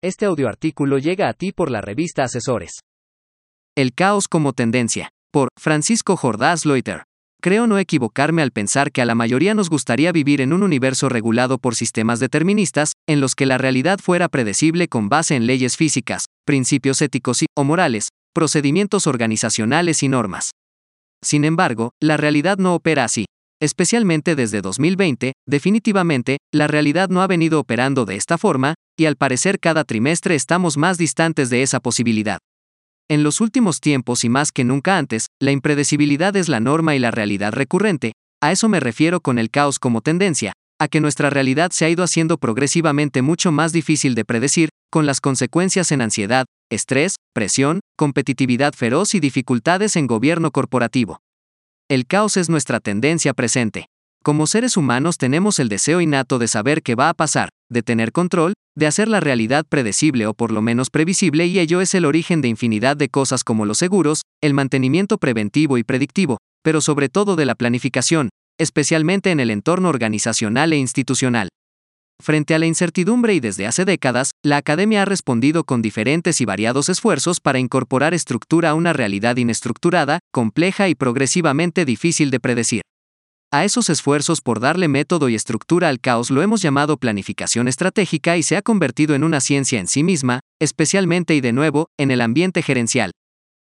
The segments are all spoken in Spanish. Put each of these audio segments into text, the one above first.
Este audioartículo llega a ti por la revista Asesores. El caos como tendencia. Por Francisco Jordás Loiter. Creo no equivocarme al pensar que a la mayoría nos gustaría vivir en un universo regulado por sistemas deterministas, en los que la realidad fuera predecible con base en leyes físicas, principios éticos y o morales, procedimientos organizacionales y normas. Sin embargo, la realidad no opera así. Especialmente desde 2020, definitivamente, la realidad no ha venido operando de esta forma, y al parecer cada trimestre estamos más distantes de esa posibilidad. En los últimos tiempos y más que nunca antes, la impredecibilidad es la norma y la realidad recurrente, a eso me refiero con el caos como tendencia, a que nuestra realidad se ha ido haciendo progresivamente mucho más difícil de predecir, con las consecuencias en ansiedad, estrés, presión, competitividad feroz y dificultades en gobierno corporativo. El caos es nuestra tendencia presente. Como seres humanos tenemos el deseo innato de saber qué va a pasar, de tener control, de hacer la realidad predecible o por lo menos previsible y ello es el origen de infinidad de cosas como los seguros, el mantenimiento preventivo y predictivo, pero sobre todo de la planificación, especialmente en el entorno organizacional e institucional. Frente a la incertidumbre y desde hace décadas, la academia ha respondido con diferentes y variados esfuerzos para incorporar estructura a una realidad inestructurada, compleja y progresivamente difícil de predecir. A esos esfuerzos por darle método y estructura al caos lo hemos llamado planificación estratégica y se ha convertido en una ciencia en sí misma, especialmente y de nuevo, en el ambiente gerencial.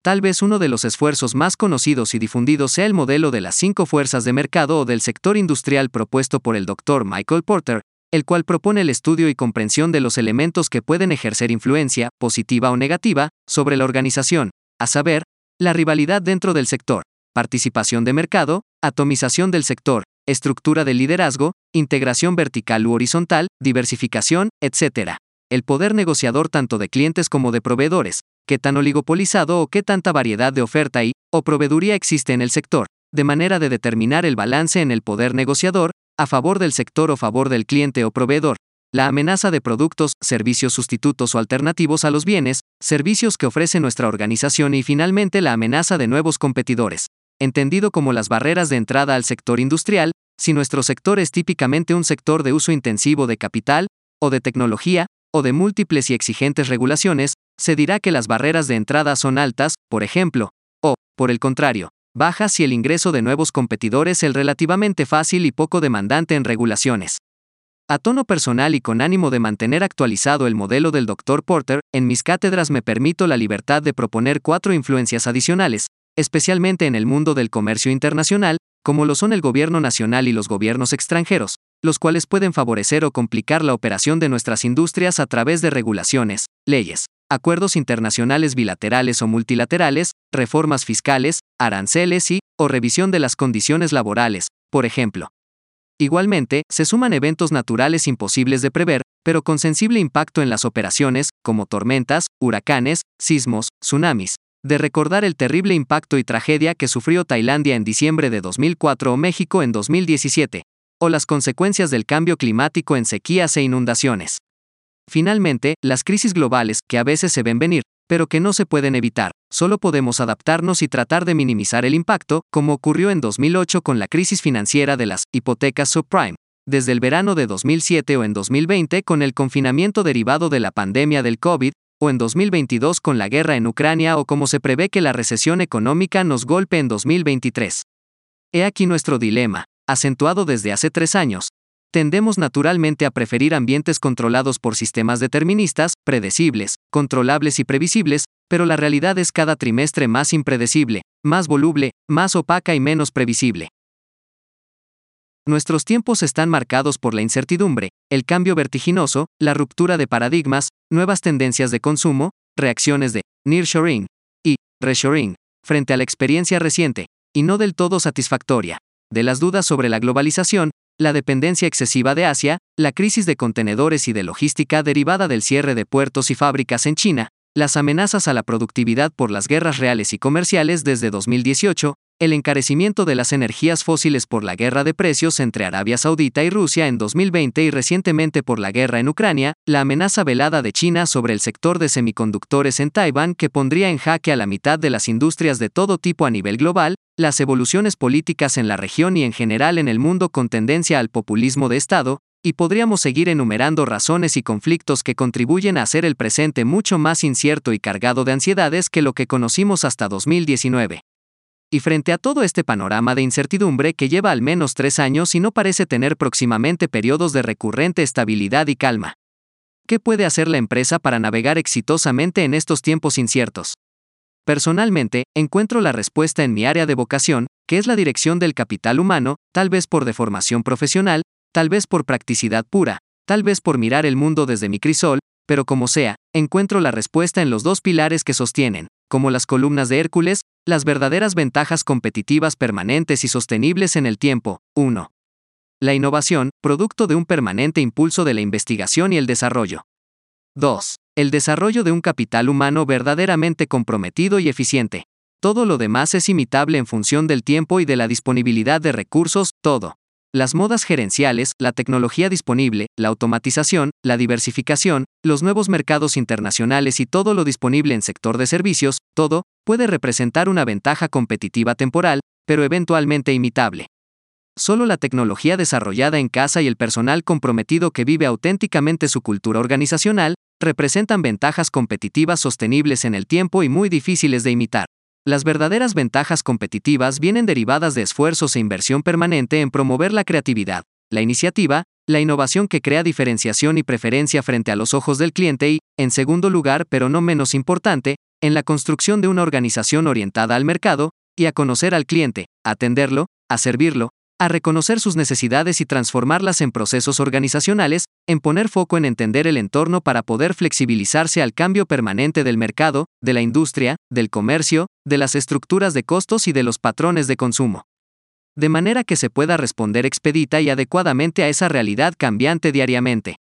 Tal vez uno de los esfuerzos más conocidos y difundidos sea el modelo de las cinco fuerzas de mercado o del sector industrial propuesto por el Dr. Michael Porter, el cual propone el estudio y comprensión de los elementos que pueden ejercer influencia, positiva o negativa, sobre la organización, a saber, la rivalidad dentro del sector, participación de mercado, atomización del sector, estructura de liderazgo, integración vertical u horizontal, diversificación, etc. El poder negociador tanto de clientes como de proveedores, qué tan oligopolizado o qué tanta variedad de oferta y, o proveeduría existe en el sector, de manera de determinar el balance en el poder negociador, a favor del sector o favor del cliente o proveedor, la amenaza de productos, servicios sustitutos o alternativos a los bienes, servicios que ofrece nuestra organización y finalmente la amenaza de nuevos competidores, entendido como las barreras de entrada al sector industrial, si nuestro sector es típicamente un sector de uso intensivo de capital, o de tecnología, o de múltiples y exigentes regulaciones, se dirá que las barreras de entrada son altas, por ejemplo, o, por el contrario, baja si el ingreso de nuevos competidores es relativamente fácil y poco demandante en regulaciones. A tono personal y con ánimo de mantener actualizado el modelo del Dr. Porter, en mis cátedras me permito la libertad de proponer cuatro influencias adicionales, especialmente en el mundo del comercio internacional, como lo son el gobierno nacional y los gobiernos extranjeros, los cuales pueden favorecer o complicar la operación de nuestras industrias a través de regulaciones, leyes, acuerdos internacionales bilaterales o multilaterales, reformas fiscales, aranceles y, o revisión de las condiciones laborales, por ejemplo. Igualmente, se suman eventos naturales imposibles de prever, pero con sensible impacto en las operaciones, como tormentas, huracanes, sismos, tsunamis, de recordar el terrible impacto y tragedia que sufrió Tailandia en diciembre de 2004 o México en 2017, o las consecuencias del cambio climático en sequías e inundaciones. Finalmente, las crisis globales, que a veces se ven venir, pero que no se pueden evitar, solo podemos adaptarnos y tratar de minimizar el impacto, como ocurrió en 2008 con la crisis financiera de las hipotecas subprime, desde el verano de 2007 o en 2020 con el confinamiento derivado de la pandemia del COVID, o en 2022 con la guerra en Ucrania o como se prevé que la recesión económica nos golpe en 2023. He aquí nuestro dilema, acentuado desde hace tres años, Tendemos naturalmente a preferir ambientes controlados por sistemas deterministas, predecibles, controlables y previsibles, pero la realidad es cada trimestre más impredecible, más voluble, más opaca y menos previsible. Nuestros tiempos están marcados por la incertidumbre, el cambio vertiginoso, la ruptura de paradigmas, nuevas tendencias de consumo, reacciones de nearshoring y reshoring frente a la experiencia reciente, y no del todo satisfactoria, de las dudas sobre la globalización, la dependencia excesiva de Asia, la crisis de contenedores y de logística derivada del cierre de puertos y fábricas en China, las amenazas a la productividad por las guerras reales y comerciales desde 2018, el encarecimiento de las energías fósiles por la guerra de precios entre Arabia Saudita y Rusia en 2020 y recientemente por la guerra en Ucrania, la amenaza velada de China sobre el sector de semiconductores en Taiwán que pondría en jaque a la mitad de las industrias de todo tipo a nivel global, las evoluciones políticas en la región y en general en el mundo con tendencia al populismo de Estado, y podríamos seguir enumerando razones y conflictos que contribuyen a hacer el presente mucho más incierto y cargado de ansiedades que lo que conocimos hasta 2019. Y frente a todo este panorama de incertidumbre que lleva al menos tres años y no parece tener próximamente periodos de recurrente estabilidad y calma. ¿Qué puede hacer la empresa para navegar exitosamente en estos tiempos inciertos? Personalmente, encuentro la respuesta en mi área de vocación, que es la dirección del capital humano, tal vez por deformación profesional, tal vez por practicidad pura, tal vez por mirar el mundo desde mi crisol, pero como sea, encuentro la respuesta en los dos pilares que sostienen, como las columnas de Hércules, las verdaderas ventajas competitivas permanentes y sostenibles en el tiempo. 1. La innovación, producto de un permanente impulso de la investigación y el desarrollo. 2. El desarrollo de un capital humano verdaderamente comprometido y eficiente. Todo lo demás es imitable en función del tiempo y de la disponibilidad de recursos, todo. Las modas gerenciales, la tecnología disponible, la automatización, la diversificación, los nuevos mercados internacionales y todo lo disponible en sector de servicios, todo, puede representar una ventaja competitiva temporal, pero eventualmente imitable. Solo la tecnología desarrollada en casa y el personal comprometido que vive auténticamente su cultura organizacional, representan ventajas competitivas sostenibles en el tiempo y muy difíciles de imitar. Las verdaderas ventajas competitivas vienen derivadas de esfuerzos e inversión permanente en promover la creatividad, la iniciativa, la innovación que crea diferenciación y preferencia frente a los ojos del cliente y, en segundo lugar, pero no menos importante, en la construcción de una organización orientada al mercado, y a conocer al cliente, atenderlo, a servirlo, a reconocer sus necesidades y transformarlas en procesos organizacionales, en poner foco en entender el entorno para poder flexibilizarse al cambio permanente del mercado, de la industria, del comercio, de las estructuras de costos y de los patrones de consumo. De manera que se pueda responder expedita y adecuadamente a esa realidad cambiante diariamente.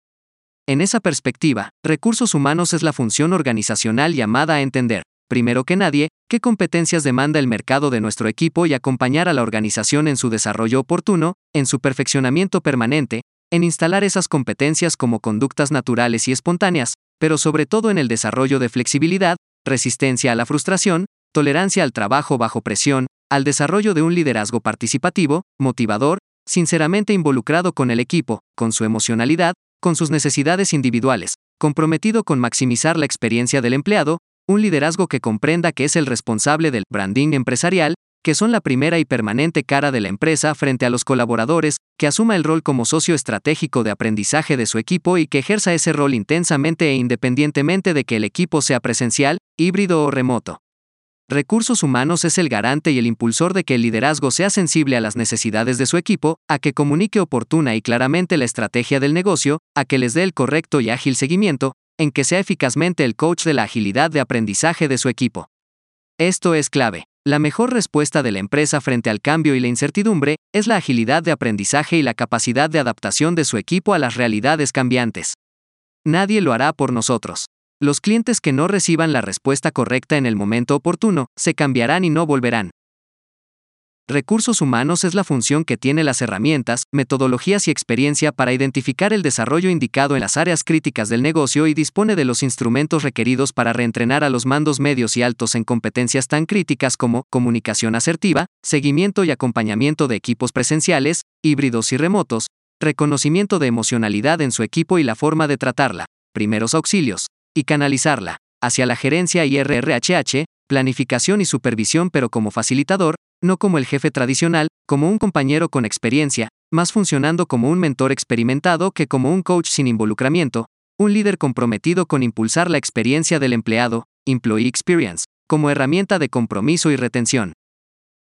En esa perspectiva, recursos humanos es la función organizacional llamada a entender, primero que nadie, qué competencias demanda el mercado de nuestro equipo y acompañar a la organización en su desarrollo oportuno, en su perfeccionamiento permanente, en instalar esas competencias como conductas naturales y espontáneas, pero sobre todo en el desarrollo de flexibilidad, resistencia a la frustración, tolerancia al trabajo bajo presión, al desarrollo de un liderazgo participativo, motivador, sinceramente involucrado con el equipo, con su emocionalidad, con sus necesidades individuales, comprometido con maximizar la experiencia del empleado, un liderazgo que comprenda que es el responsable del branding empresarial, que son la primera y permanente cara de la empresa frente a los colaboradores, que asuma el rol como socio estratégico de aprendizaje de su equipo y que ejerza ese rol intensamente e independientemente de que el equipo sea presencial, híbrido o remoto. Recursos Humanos es el garante y el impulsor de que el liderazgo sea sensible a las necesidades de su equipo, a que comunique oportuna y claramente la estrategia del negocio, a que les dé el correcto y ágil seguimiento, en que sea eficazmente el coach de la agilidad de aprendizaje de su equipo. Esto es clave. La mejor respuesta de la empresa frente al cambio y la incertidumbre es la agilidad de aprendizaje y la capacidad de adaptación de su equipo a las realidades cambiantes. Nadie lo hará por nosotros. Los clientes que no reciban la respuesta correcta en el momento oportuno, se cambiarán y no volverán. Recursos humanos es la función que tiene las herramientas, metodologías y experiencia para identificar el desarrollo indicado en las áreas críticas del negocio y dispone de los instrumentos requeridos para reentrenar a los mandos medios y altos en competencias tan críticas como comunicación asertiva, seguimiento y acompañamiento de equipos presenciales, híbridos y remotos, reconocimiento de emocionalidad en su equipo y la forma de tratarla, primeros auxilios, y canalizarla hacia la gerencia y RRHH, planificación y supervisión pero como facilitador, no como el jefe tradicional, como un compañero con experiencia, más funcionando como un mentor experimentado que como un coach sin involucramiento, un líder comprometido con impulsar la experiencia del empleado, Employee Experience, como herramienta de compromiso y retención.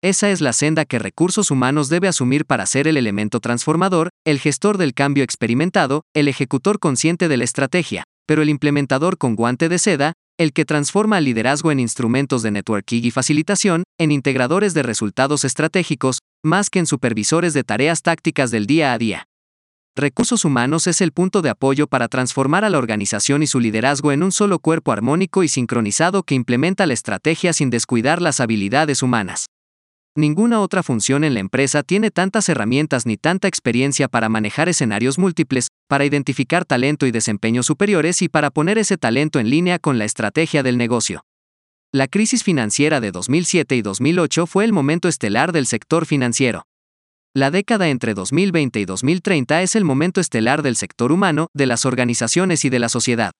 Esa es la senda que recursos humanos debe asumir para ser el elemento transformador, el gestor del cambio experimentado, el ejecutor consciente de la estrategia, pero el implementador con guante de seda, el que transforma al liderazgo en instrumentos de networking y facilitación, en integradores de resultados estratégicos, más que en supervisores de tareas tácticas del día a día. Recursos humanos es el punto de apoyo para transformar a la organización y su liderazgo en un solo cuerpo armónico y sincronizado que implementa la estrategia sin descuidar las habilidades humanas. Ninguna otra función en la empresa tiene tantas herramientas ni tanta experiencia para manejar escenarios múltiples, para identificar talento y desempeño superiores y para poner ese talento en línea con la estrategia del negocio. La crisis financiera de 2007 y 2008 fue el momento estelar del sector financiero. La década entre 2020 y 2030 es el momento estelar del sector humano, de las organizaciones y de la sociedad.